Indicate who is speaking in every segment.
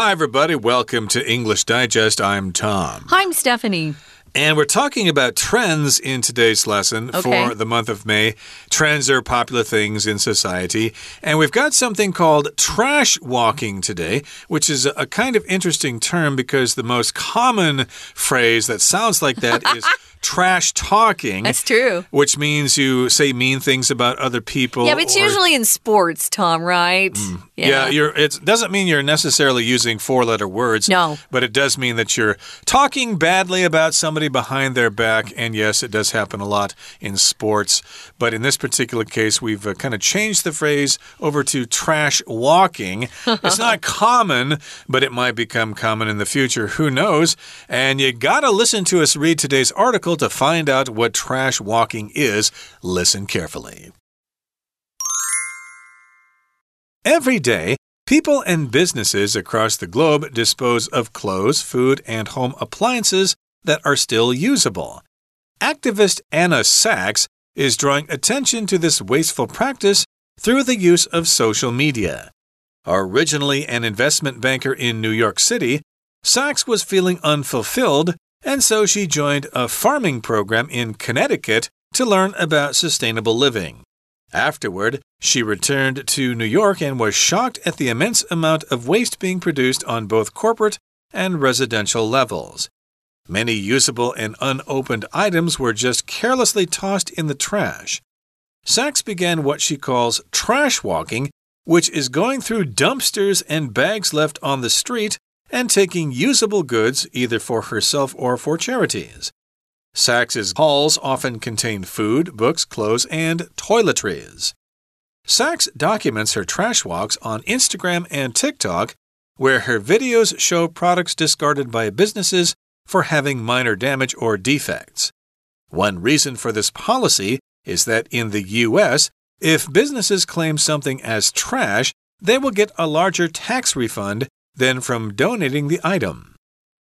Speaker 1: Hi, everybody. Welcome to English Digest. I'm Tom.
Speaker 2: Hi, I'm Stephanie.
Speaker 1: And we're talking about trends in today's lesson
Speaker 2: Okay.
Speaker 1: for the month of May. Trends are popular things in society. And we've got something called trash walking today, which is a kind of interesting term because the most common phrase that sounds like that is trash talking.
Speaker 2: That's true.
Speaker 1: Which means you say mean things about other people.
Speaker 2: Yeah, but it's
Speaker 1: or-
Speaker 2: usually in sports, Tom, right?
Speaker 1: Yeah, you're, it doesn't mean you're necessarily using four letter words.
Speaker 2: No.
Speaker 1: But it does mean that you're talking badly about somebody behind their back. And yes, it does happen a lot in sports. But in this particular case, we've uh, kind of changed the phrase over to trash walking. it's not common, but it might become common in the future. Who knows? And you got to listen to us read today's article to find out what trash walking is. Listen carefully. Every day, people and businesses across the globe dispose of clothes, food, and home appliances that are still usable. Activist Anna Sachs is drawing attention to this wasteful practice through the use of social media. Originally an investment banker in New York City, Sachs was feeling unfulfilled, and so she joined a farming program in Connecticut to learn about sustainable living. Afterward, she returned to New York and was shocked at the immense amount of waste being produced on both corporate and residential levels. Many usable and unopened items were just carelessly tossed in the trash. Sachs began what she calls trash walking, which is going through dumpsters and bags left on the street and taking usable goods either for herself or for charities. Sachs's hauls often contain food, books, clothes, and toiletries. Sachs documents her trash walks on Instagram and TikTok, where her videos show products discarded by businesses for having minor damage or defects. One reason for this policy is that in the US, if businesses claim something as trash, they will get a larger tax refund than from donating the item.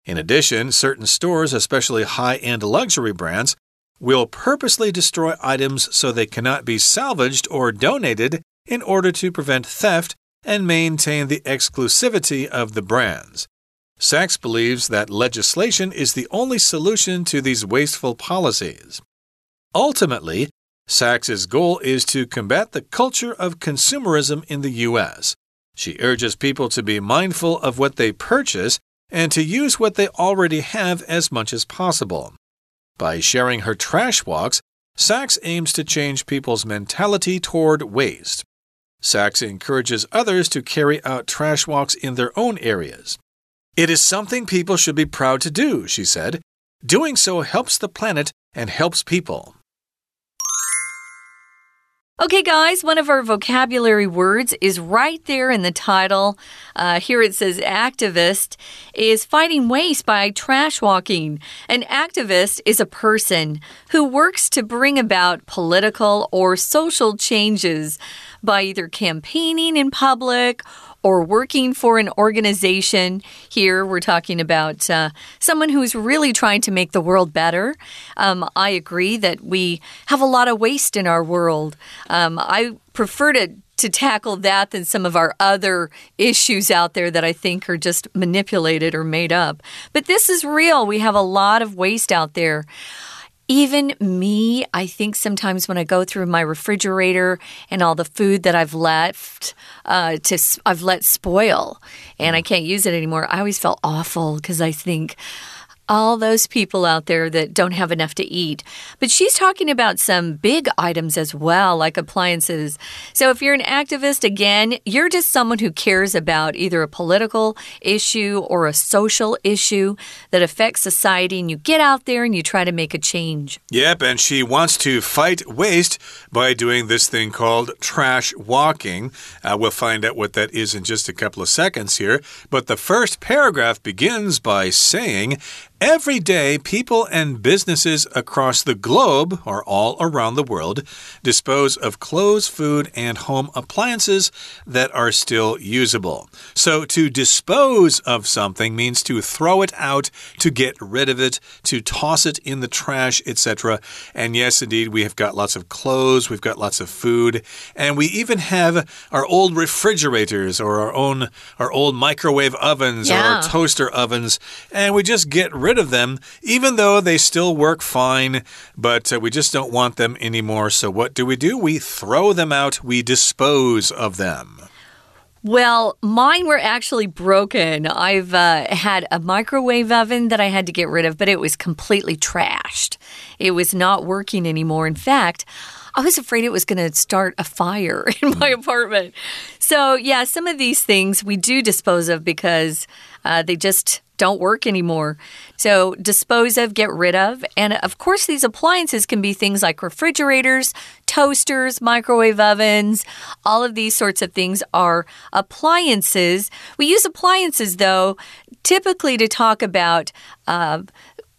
Speaker 1: In addition, certain stores, especially high end luxury brands, will purposely destroy items so they cannot be salvaged or donated in order to prevent theft and maintain the exclusivity of the brands. Sachs believes that legislation is the only solution to these wasteful policies. Ultimately, Sachs's goal is to combat the culture of consumerism in the U.S. She urges people to be mindful of what they purchase and to use what they already have as much as possible. By sharing her trash walks, Sachs aims to change people's mentality toward waste. Sachs encourages others to carry out trash walks in their own areas. It is something people should be proud to do, she said. Doing so helps the planet and helps people.
Speaker 2: Okay, guys, one of our vocabulary words is right there in the title. Uh, here it says activist is fighting waste by trash walking. An activist is a person who works to bring about political or social changes by either campaigning in public or working for an organization. Here we're talking about uh, someone who's really trying to make the world better. Um, I agree that we have a lot of waste in our world. Um, I prefer to to tackle that than some of our other issues out there that I think are just manipulated or made up. But this is real. We have a lot of waste out there. Even me, I think sometimes when I go through my refrigerator and all the food that I've left uh, to I've let spoil and I can't use it anymore, I always felt awful because I think all those people out there that don't have enough to eat. But she's talking about some big items as well, like appliances. So if you're an activist, again, you're just someone who cares about either a political issue or a social issue that affects society, and you get out there and you try to make a change.
Speaker 1: Yep, and she wants to fight waste by doing this thing called trash walking. Uh, we'll find out what that is in just a couple of seconds here. But the first paragraph begins by saying, Every day, people and businesses across the globe, or all around the world, dispose of clothes, food, and home appliances that are still usable. So, to dispose of something means to throw it out, to get rid of it, to toss it in the trash, etc. And yes, indeed, we have got lots of clothes, we've got lots of food, and we even have our old refrigerators or our own our old microwave ovens yeah. or our toaster ovens, and we just get rid of them, even though they still work fine, but uh, we just don't want them anymore. So, what do we do? We throw them out, we dispose of them.
Speaker 2: Well, mine were actually broken. I've uh, had a microwave oven that I had to get rid of, but it was completely trashed. It was not working anymore. In fact, I was afraid it was going to start a fire in my apartment. So, yeah, some of these things we do dispose of because uh, they just don't work anymore. So, dispose of, get rid of. And of course, these appliances can be things like refrigerators, toasters, microwave ovens. All of these sorts of things are appliances. We use appliances, though, typically to talk about. Uh,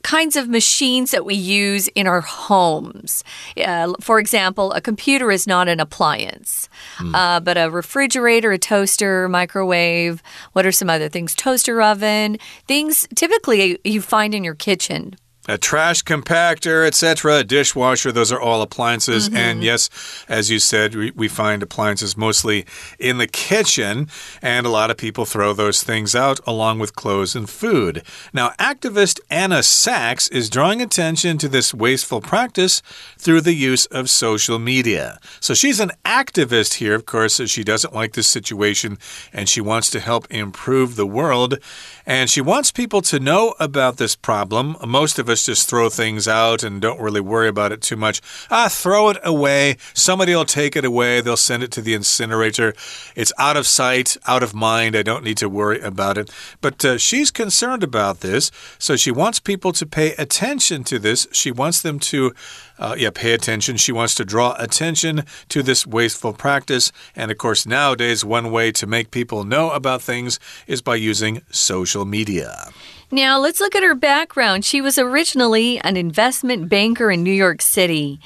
Speaker 2: kinds of machines that we use in our homes. Uh, for example, a computer is not an appliance, mm. uh, but a refrigerator, a toaster, microwave. What are some other things? Toaster oven, things typically you find in your kitchen
Speaker 1: a trash compactor, etc., a dishwasher, those are all appliances. Mm -hmm. And yes, as you said, we, we, find appliances mostly in the kitchen, and a lot of people throw those things out along with clothes and food. Now, activist Anna Sachs is drawing attention to this wasteful practice through the use of social media. So she's an activist here, of course, she doesn't like this situation and she wants to help improve the world. And she wants people to know about this problem. Most of us just throw things out and don't really worry about it too much. Ah, throw it away. Somebody will take it away. They'll send it to the incinerator. It's out of sight, out of mind. I don't need to worry about it. But uh, she's concerned about this. So she wants people to pay attention to this. She wants them to uh, yeah, pay attention. She wants to draw attention to this wasteful practice. And of course, nowadays, one way to make people know about things is by using social media.
Speaker 2: Now, let's look at her background. She was originally an investment banker in New York City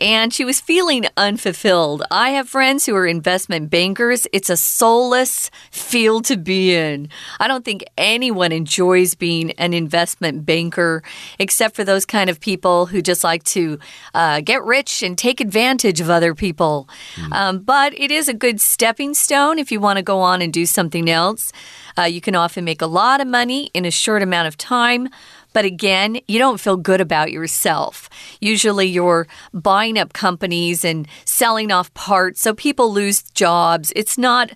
Speaker 2: and she was feeling unfulfilled. I have friends who are investment bankers. It's a soulless field to be in. I don't think anyone enjoys being an investment banker except for those kind of people who just like to uh, get rich and take advantage of other people. Mm. Um, but it is a good stepping stone if you want to go on and do something else. Uh, you can often make a lot of money in a short amount of time. But again, you don't feel good about yourself. Usually you're buying up companies and selling off parts, so people lose jobs. It's not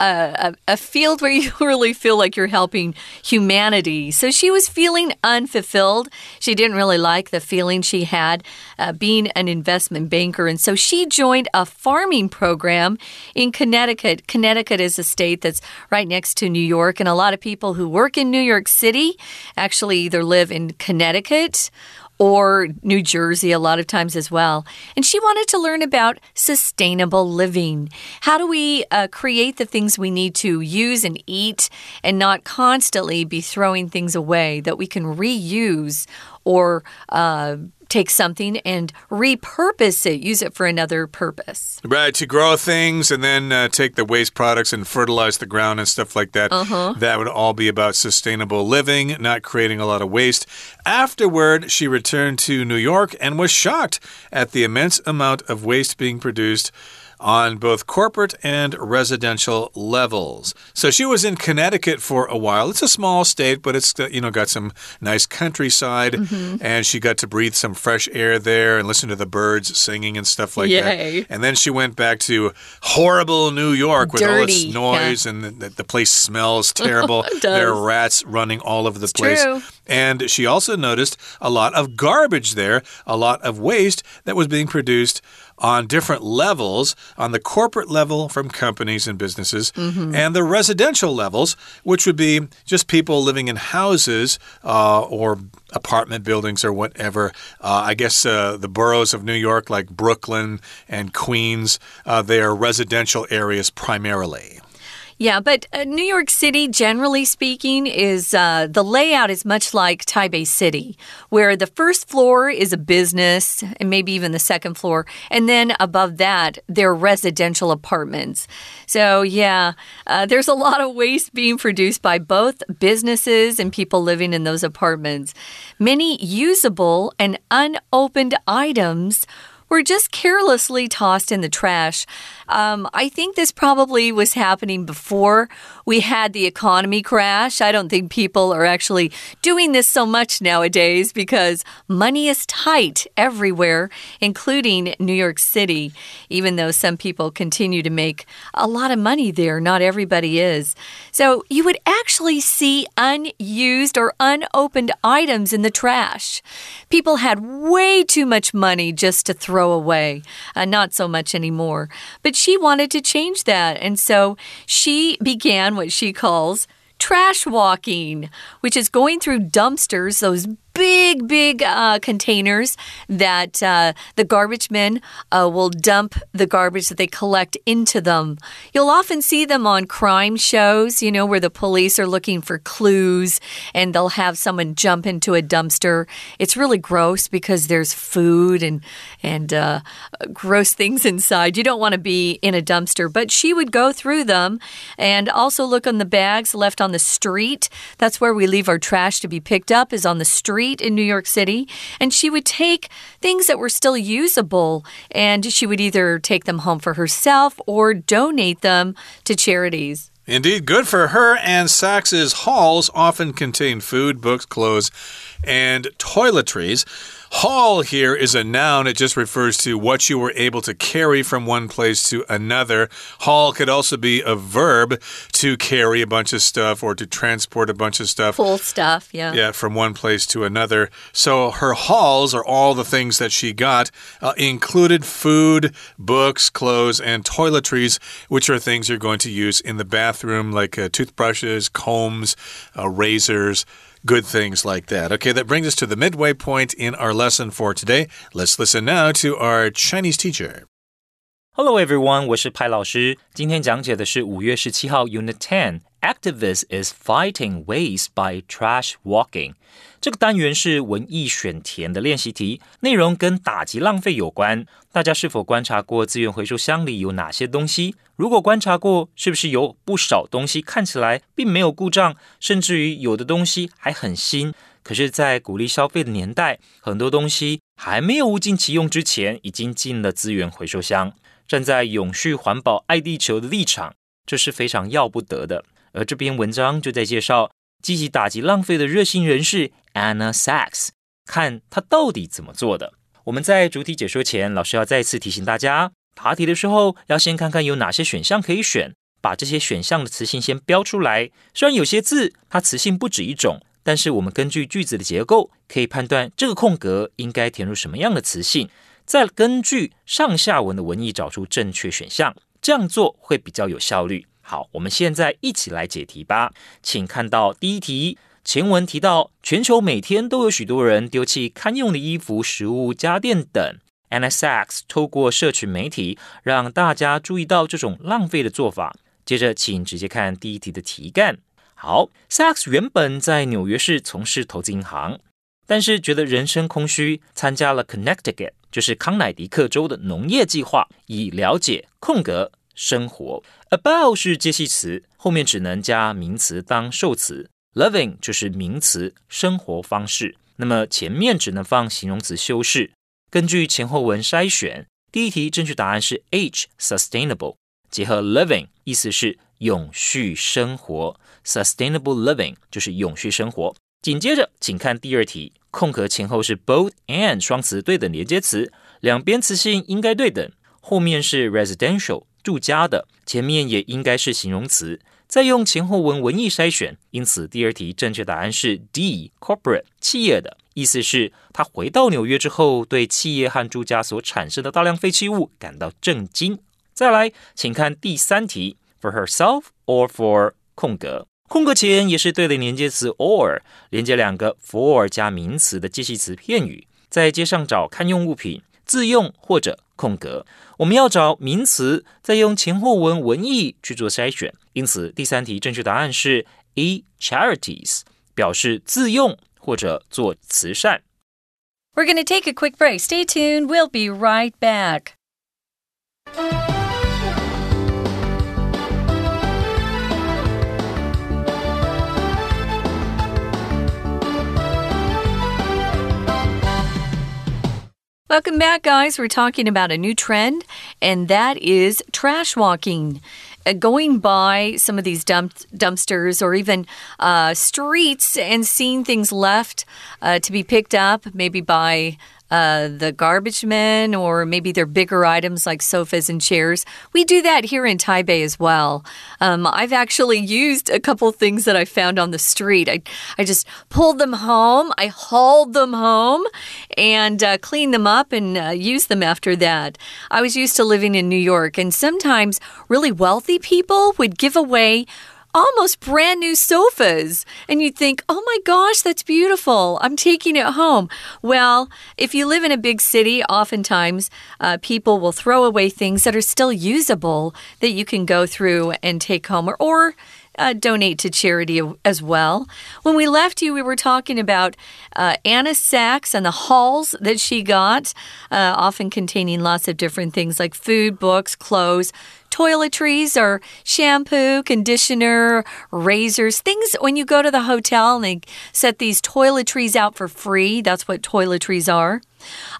Speaker 2: a, a, field where you really feel like you're helping humanity. So she was feeling unfulfilled. She didn't really like the feeling she had uh, being an investment banker. And so she joined a farming program in Connecticut. Connecticut is a state that's right next to New York. And a lot of people who work in New York City actually either live in Connecticut or New Jersey a lot of times as well. And she wanted to learn about sustainable living. How do we uh, create the things we need to use and eat and not constantly be throwing things away that we can reuse or uh, take something and repurpose it, use it for another purpose.
Speaker 1: Right, to grow things and then uh, take the waste products and fertilize the ground and stuff like that. Uh -huh. That would all be about sustainable living, not creating a lot of waste. Afterward, she returned to New York and was shocked at the immense amount of waste being produced on both corporate and residential levels. So she was in Connecticut for a while. It's a small state, but it's you know got some nice countryside, mm -hmm. and she got to breathe some fresh air there and listen to the birds singing and stuff like Yay. that. And then she went back to horrible New York with
Speaker 2: Dirty.
Speaker 1: all its noise yeah. and the, the, place smells terrible. there are rats running all over the
Speaker 2: it's
Speaker 1: place.
Speaker 2: True.
Speaker 1: And she also noticed a lot of garbage there, a lot of waste that was being produced on different levels on the corporate level from companies and businesses, mm -hmm. and the residential levels, which would be just people living in houses uh, or apartment buildings or whatever. Uh, I guess uh, the boroughs of New York, like Brooklyn and Queens, uh, they are residential areas primarily.
Speaker 2: Yeah, but uh, New York City, generally speaking, is uh, the layout is much like Taipei City, where the first floor is a business and maybe even the second floor, and then above that, they're residential apartments. So, yeah, uh, there's a lot of waste being produced by both businesses and people living in those apartments. Many usable and unopened items were just carelessly tossed in the trash. Um, I think this probably was happening before we had the economy crash. I don't think people are actually doing this so much nowadays because money is tight everywhere, including New York City, even though some people continue to make a lot of money there. Not everybody is. So you would actually see unused or unopened items in the trash. People had way too much money just to throw away, uh, not so much anymore. But she wanted to change that. And so she began what she calls trash walking, which is going through dumpsters, those big, big uh, containers that uh, the garbage men uh, will dump the garbage that they collect into them. You'll often see them on crime shows, you know, where the police are looking for clues and they'll have someone jump into a dumpster. It's really gross because there's food and and uh, gross things inside. You don't want to be in a dumpster, but she would go through them and also look on the bags left on the street. That's where we leave our trash to be picked up is on the street in New York City, and she would take things that were still usable and she would either take them home for herself or donate them to charities.
Speaker 1: Indeed, good for her. And Sachs' hauls often contain food, books, clothes, and toiletries. Haul here is a noun. It just refers to what you were able to carry from one place to another. Haul could also be a verb to carry a bunch of stuff or to transport a bunch of stuff.
Speaker 2: Full stuff, yeah.
Speaker 1: Yeah, from one place to another. So her hauls are all the things that she got, uh, included food, books, clothes, and toiletries, which are things you're going to use in the bathroom, like uh, toothbrushes, combs, uh, razors good things like that. Okay, that brings us to the midway point in our lesson for today. Let's listen now to our Chinese teacher.
Speaker 3: Hello everyone，我是派老师。今天讲解的是五月十七号 Unit Ten。Activist is fighting waste by trash walking。这个单元是文艺选填的练习题，内容跟打击浪费有关。大家是否观察过资源回收箱里有哪些东西？如果观察过，是不是有不少东西看起来并没有故障，甚至于有的东西还很新？可是，在鼓励消费的年代，很多东西还没有物尽其用之前，已经进了资源回收箱。站在永续环保、爱地球的立场，这是非常要不得的。而这篇文章就在介绍积极打击浪费的热心人士 Anna Sachs，看他到底怎么做的。我们在主题解说前，老师要再次提醒大家，答题的时候要先看看有哪些选项可以选，把这些选项的词性先标出来。虽然有些字它词性不止一种，但是我们根据句子的结构，可以判断这个空格应该填入什么样的词性。再根据上下文的文意找出正确选项，这样做会比较有效率。好，我们现在一起来解题吧。请看到第一题，前文提到全球每天都有许多人丢弃堪用的衣服、食物、家电等。NSAX 透过社群媒体让大家注意到这种浪费的做法。接着，请直接看第一题的题干。好，SAX 原本在纽约市从事投资银行，但是觉得人生空虚，参加了 Connecticut。就是康乃狄克州的农业计划，以了解空格生活。About 是介系词，后面只能加名词当受词。Living 就是名词，生活方式。那么前面只能放形容词修饰。根据前后文筛选，第一题正确答案是 H，sustainable。结合 living，意思是永续生活。Sustainable living 就是永续生活。紧接着，请看第二题。空格前后是 both and 双词对等连接词，两边词性应该对等。后面是 residential 住家的，前面也应该是形容词。再用前后文文意筛选，因此第二题正确答案是 D corporate 企业的意思是他回到纽约之后，对企业和住家所产生的大量废弃物感到震惊。再来，请看第三题，for herself or for 空格。空格前也是对的连接词 or，连接两个 for 加名词的介系词片语，在街上找堪用物品，自用或者空格。我们要找名词，再用前后文文意去做筛选。因此，第三题正确答案是 E charities，表示自用或者做慈善。
Speaker 2: We're going to take a quick break. Stay tuned. We'll be right back. Welcome back, guys. We're talking about a new trend, and that is trash walking. Uh, going by some of these dump dumpsters or even uh, streets and seeing things left uh, to be picked up, maybe by uh, the garbage men or maybe they're bigger items like sofas and chairs. We do that here in Taipei as well. Um, I've actually used a couple things that I found on the street. I, I just pulled them home, I hauled them home, and uh, cleaned them up and uh, used them after that. I was used to living in New York, and sometimes really wealthy people would give away almost brand new sofas. And you'd think, oh my gosh, that's beautiful. I'm taking it home. Well, if you live in a big city, oftentimes uh, people will throw away things that are still usable that you can go through and take home or, or uh, donate to charity as well. When we left you, we were talking about uh, Anna Sachs and the hauls that she got, uh, often containing lots of different things like food, books, clothes toiletries or shampoo, conditioner, razors, things when you go to the hotel and they set these toiletries out for free. That's what toiletries are.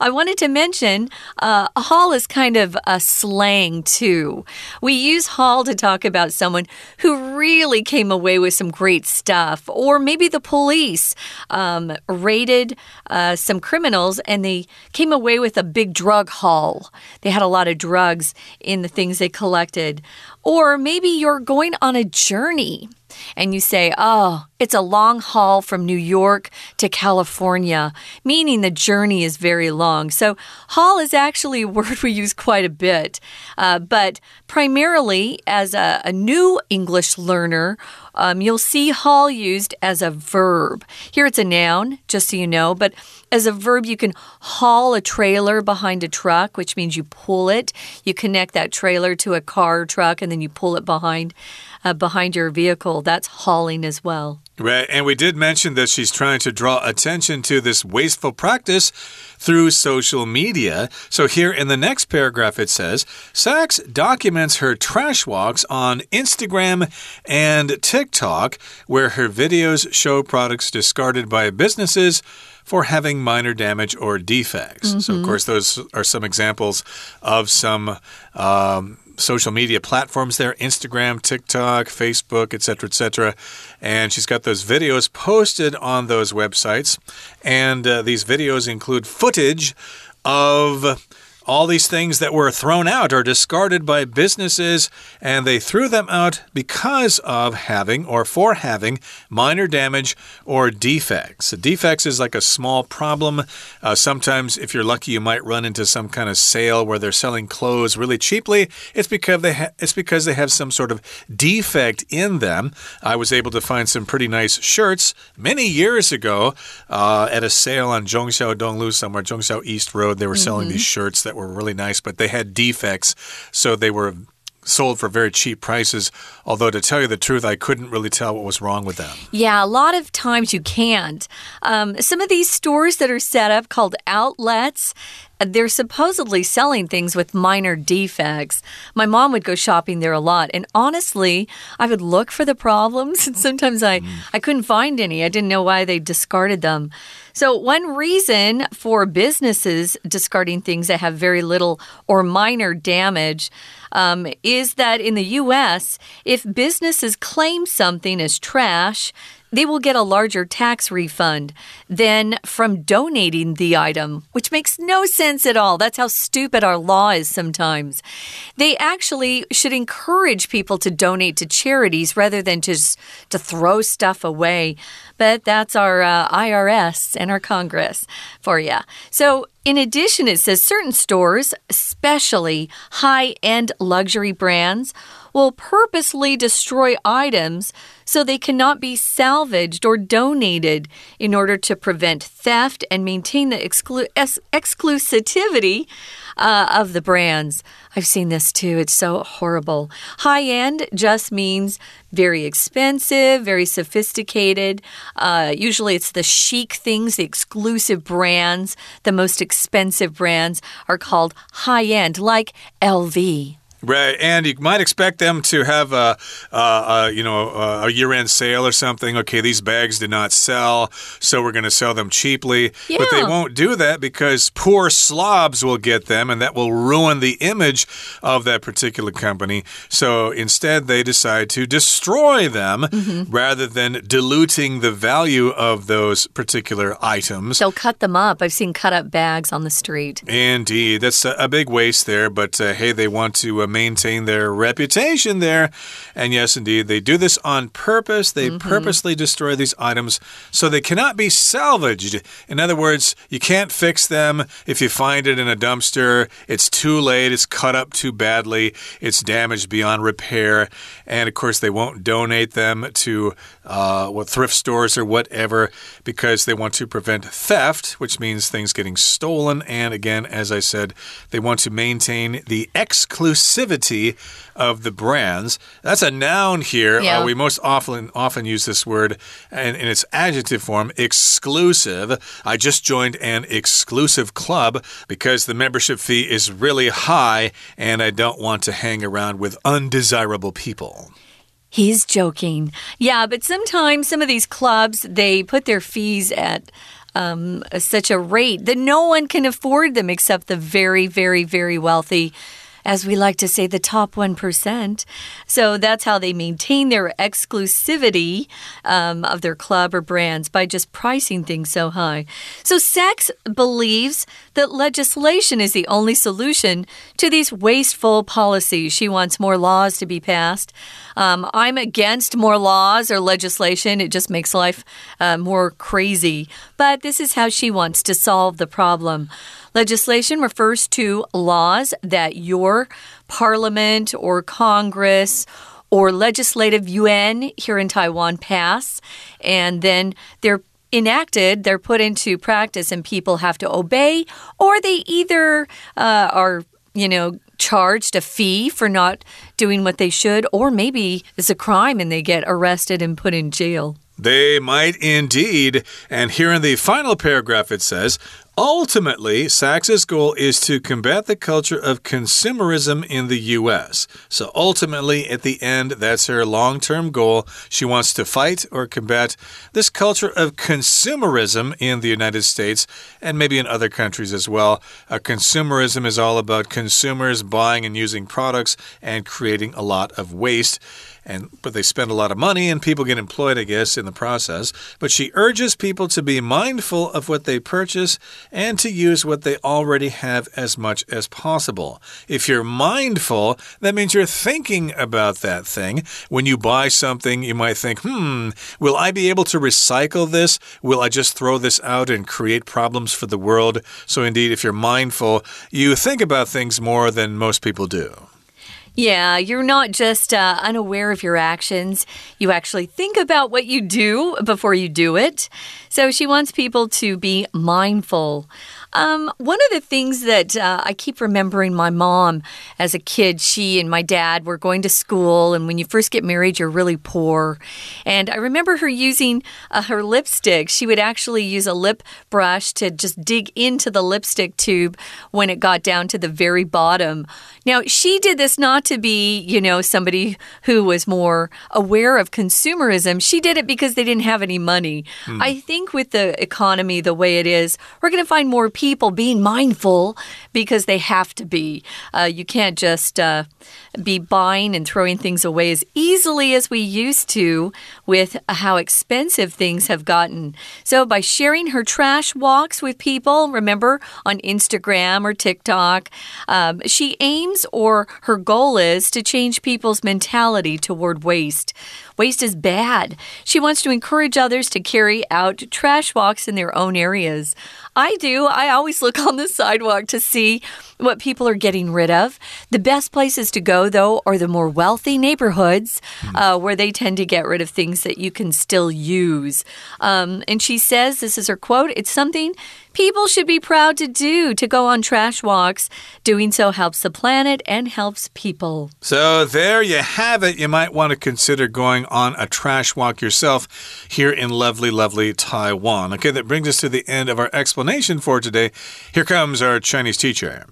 Speaker 2: I wanted to mention uh, haul is kind of a slang too. We use haul to talk about someone who really came away with some great stuff, or maybe the police um, raided uh, some criminals and they came away with a big drug haul. They had a lot of drugs in the things they collected. Or maybe you're going on a journey and you say, Oh, it's a long haul from New York to California, meaning the journey is very long. So, haul is actually a word we use quite a bit, uh, but primarily as a, a new English learner, um, you'll see haul used as a verb. Here it's a noun, just so you know, but as a verb, you can haul a trailer behind a truck, which means you pull it. You connect that trailer to a car truck, and then you pull it behind uh, behind your vehicle. That's hauling as well.
Speaker 1: Right. And we did mention that she's trying to draw attention to this wasteful practice through social media. So here in the next paragraph, it says Sachs documents her trash walks on Instagram and TikTok, where her videos show products discarded by businesses for having minor damage or defects. Mm -hmm. So, of mm-hmm. course, those are some examples of some. Um, social media platforms there Instagram, TikTok, Facebook, etc., etc. And she's got those videos posted on those websites. And uh, these videos include footage of all these things that were thrown out or discarded by businesses, and they threw them out because of having or for having minor damage or defects. defects is like a small problem. Uh, sometimes, if you're lucky, you might run into some kind of sale where they're selling clothes really cheaply. It's because they it's because they have some sort of defect in them. I was able to find some pretty nice shirts many years ago uh, at a sale on Zhongxiao Donglu somewhere, Zhongxiao East Road. They were selling mm -hmm. these shirts that were really nice, but they had defects, so they were sold for very cheap prices. Although, to tell you the truth, I couldn't really tell what was wrong with them.
Speaker 2: Yeah, a lot of times you can't. Um, some of these stores that are set up called outlets, they're supposedly selling things with minor defects. My mom would go shopping there a lot, and honestly, I would look for the problems, and sometimes I. I couldn't find any. I didn't know why they discarded them. So, one reason for businesses discarding things that have very little or minor damage um, is that in the US, if businesses claim something as trash, they will get a larger tax refund than from donating the item, which makes no sense at all. That's how stupid our law is sometimes. They actually should encourage people to donate to charities rather than just to throw stuff away. But that's our uh, IRS and our Congress for you. So, in addition, it says certain stores, especially high end luxury brands, will purposely destroy items so they cannot be salvaged or donated in order to prevent theft and maintain the exclu exclusivity uh, of the brands. I've seen this too. It's so horrible. High end just means very expensive, very sophisticated. Uh, usually it's the chic things, the exclusive brands, the most expensive brands are called high end, like LV.
Speaker 1: Right, and you might expect them to have a, a, a you know a year-end sale or something. Okay, these bags did not sell, so we're going to sell them cheaply.
Speaker 2: Yeah.
Speaker 1: But they won't do that because poor slobs will get them, and that will ruin the image of that particular company. So instead, they decide to destroy them
Speaker 2: mm -hmm.
Speaker 1: rather than diluting the value of those particular items.
Speaker 2: They'll cut them up. I've seen cut up bags on the street.
Speaker 1: Indeed, that's a, a big waste there. But uh, hey, they want to. Uh, maintain their reputation there. And yes, indeed, they do this on purpose. They
Speaker 2: mm -hmm.
Speaker 1: purposely destroy these items so they cannot be salvaged. In other words, you can't fix them if you find it in a dumpster. It's too late, it's cut up too badly, it's damaged beyond repair. And of course, they won't donate them to uh, what thrift stores or whatever because they want to prevent theft, which means things getting stolen. And again, as I said, they want to maintain the exclusivity exclusivity of the brands. That's a noun here. Uh,
Speaker 2: yeah.
Speaker 1: Uh, we most often often use this word in, in its adjective form, exclusive. I just joined an exclusive club because the membership fee is really high and I don't want to hang around with undesirable people.
Speaker 2: He's joking. Yeah, but sometimes some of these clubs, they put their fees at um, such a rate that no one can afford them except the very, very, very wealthy as we like to say, the top 1%. So that's how they maintain their exclusivity um, of their club or brands by just pricing things so high. So Sachs believes that legislation is the only solution to these wasteful policies. She wants more laws to be passed. Um, I'm against more laws or legislation, it just makes life uh, more crazy. But this is how she wants to solve the problem. Legislation refers to laws that your parliament or Congress or legislative yuan here in Taiwan pass, and then they're enacted, they're put into practice, and people have to obey, or they either uh, are, you know, charged a fee for not doing what they should, or maybe it's a crime and they get arrested and put in jail.
Speaker 1: They might indeed. And here in the final paragraph, it says Ultimately, Sachs's goal is to combat the culture of consumerism in the U.S. So ultimately, at the end, that's her long term goal. She wants to fight or combat this culture of consumerism in the United States and maybe in other countries as well. Uh, consumerism is all about consumers buying and using products and creating a lot of waste and but they spend a lot of money and people get employed, I guess, in the process. But she urges people to be mindful of what they purchase and to use what they already have as much as possible. If you're mindful, that means you're thinking about that thing. When you buy something, you might think, hmm, will I be able to recycle this? Will I just throw this out and create problems for the world? So, indeed, if you're mindful, you think about things more than most people do.
Speaker 2: Yeah, you're not just uh, unaware of your actions. You actually think about what you do before you do it. So she wants people to be mindful. Um, one of the things that uh, I keep remembering my mom as a kid, she and my dad were going to school, and when you first get married, you're really poor. And I remember her using uh, her lipstick. She would actually use a lip brush to just dig into the lipstick tube when it got down to the very bottom. Now, she did this not to be, you know, somebody who was more aware of consumerism. She did it because they didn't have any money. Hmm. I think with the economy the way it is, we're going to find more people being mindful because they have to be. Uh, you can't just uh, be buying and throwing things away as easily as we used to with how expensive things have gotten. So, by sharing her trash walks with people, remember on Instagram or TikTok, um, she aims or her goal is to change people's mentality toward waste. Waste is bad. She wants to encourage others to carry out trash walks in their own areas. I do. I always look on the sidewalk to see what people are getting rid of. The best places to go know, though, are the more wealthy neighborhoods uh, where they tend to get rid of things that you can still use. Um, and she says, this is her quote, it's something people should be proud to do to go on trash walks. Doing so helps the planet and helps people.
Speaker 1: So there you have it. You might want to consider going on a trash walk yourself here in lovely, lovely Taiwan. Okay, that brings us to the end of our explanation for today. Here comes our Chinese teacher.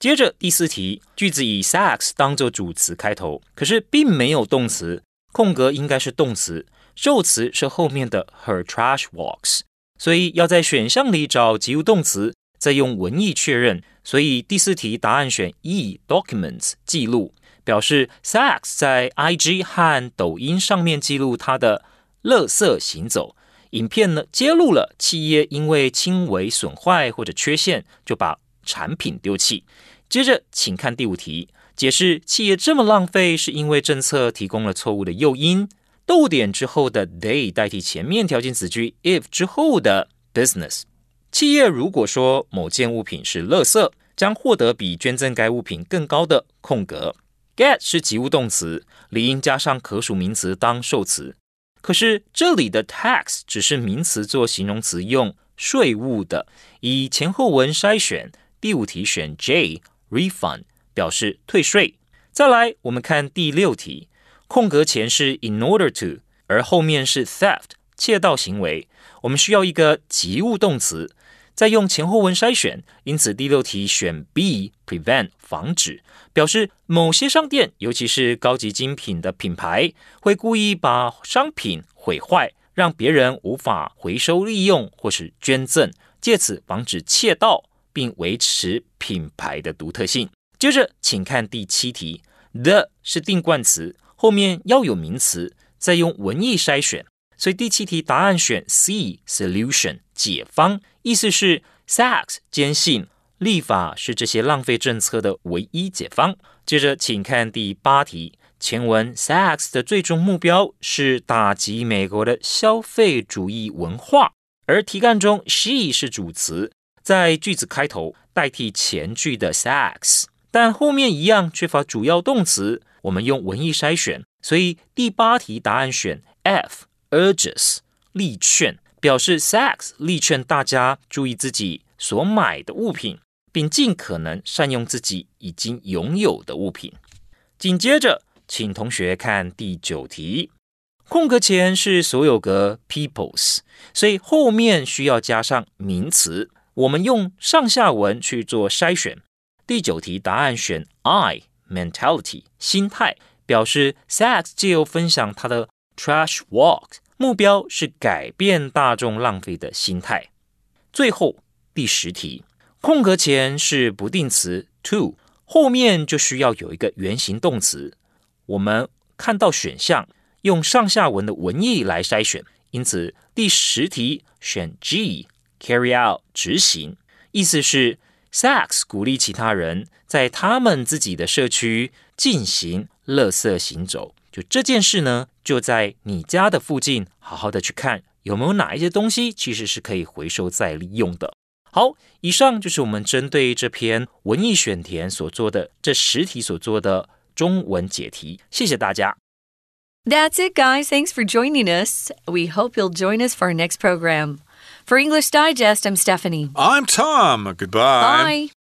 Speaker 3: 接着第四题，句子以 sex 当做主词开头，可是并没有动词，空格应该是动词，受词是后面的 her trash walks，所以要在选项里找及物动词，再用文意确认。所以第四题答案选 E documents 记录，表示 sex 在 IG 和抖音上面记录他的垃圾行走。影片呢揭露了企业因为轻微损坏或者缺陷就把产品丢弃。接着，请看第五题，解释企业这么浪费是因为政策提供了错误的诱因。逗点之后的 they 代替前面条件子句 if 之后的 business。企业如果说某件物品是垃圾，将获得比捐赠该物品更高的空格。get 是及物动词，理应加上可数名词当受词。可是这里的 tax 只是名词做形容词用，税务的。以前后文筛选，第五题选 J。refund 表示退税。再来，我们看第六题，空格前是 in order to，而后面是 theft 窃盗行为，我们需要一个及物动词，再用前后文筛选。因此第六题选 B prevent 防止，表示某些商店，尤其是高级精品的品牌，会故意把商品毁坏，让别人无法回收利用或是捐赠，借此防止窃盗。并维持品牌的独特性。接着，请看第七题，the 是定冠词，后面要有名词，再用文意筛选。所以第七题答案选 C，solution 解方，意思是 Sachs 坚信立法是这些浪费政策的唯一解方。接着，请看第八题，前文 Sachs 的最终目标是打击美国的消费主义文化，而题干中 she 是主词。在句子开头代替前句的 sex，但后面一样缺乏主要动词。我们用文意筛选，所以第八题答案选 F，urges 力劝，表示 sex 力劝大家注意自己所买的物品，并尽可能善用自己已经拥有的物品。紧接着，请同学看第九题，空格前是所有格 peoples，所以后面需要加上名词。我们用上下文去做筛选。第九题答案选 I mentality 心态，表示 Sachs 借由分享他的 trash walk，目标是改变大众浪费的心态。最后第十题，空格前是不定词 to，后面就需要有一个原形动词。我们看到选项用上下文的文意来筛选，因此第十题选 G。carry out 执行，意思是 Sachs 鼓励其他人在他们自己的社区进行垃圾行走。就这件事呢，就在你家的附近，好好的去看有没有哪一些东西其实是可以回收再利用的。好，以上就是我们针对这篇文意选填所做的这十题所做的中文解题，谢谢大家。
Speaker 2: That's it, guys. Thanks for joining us. We hope you'll join us for our next program. For English Digest, I'm Stephanie.
Speaker 1: I'm Tom. Goodbye.
Speaker 2: Bye.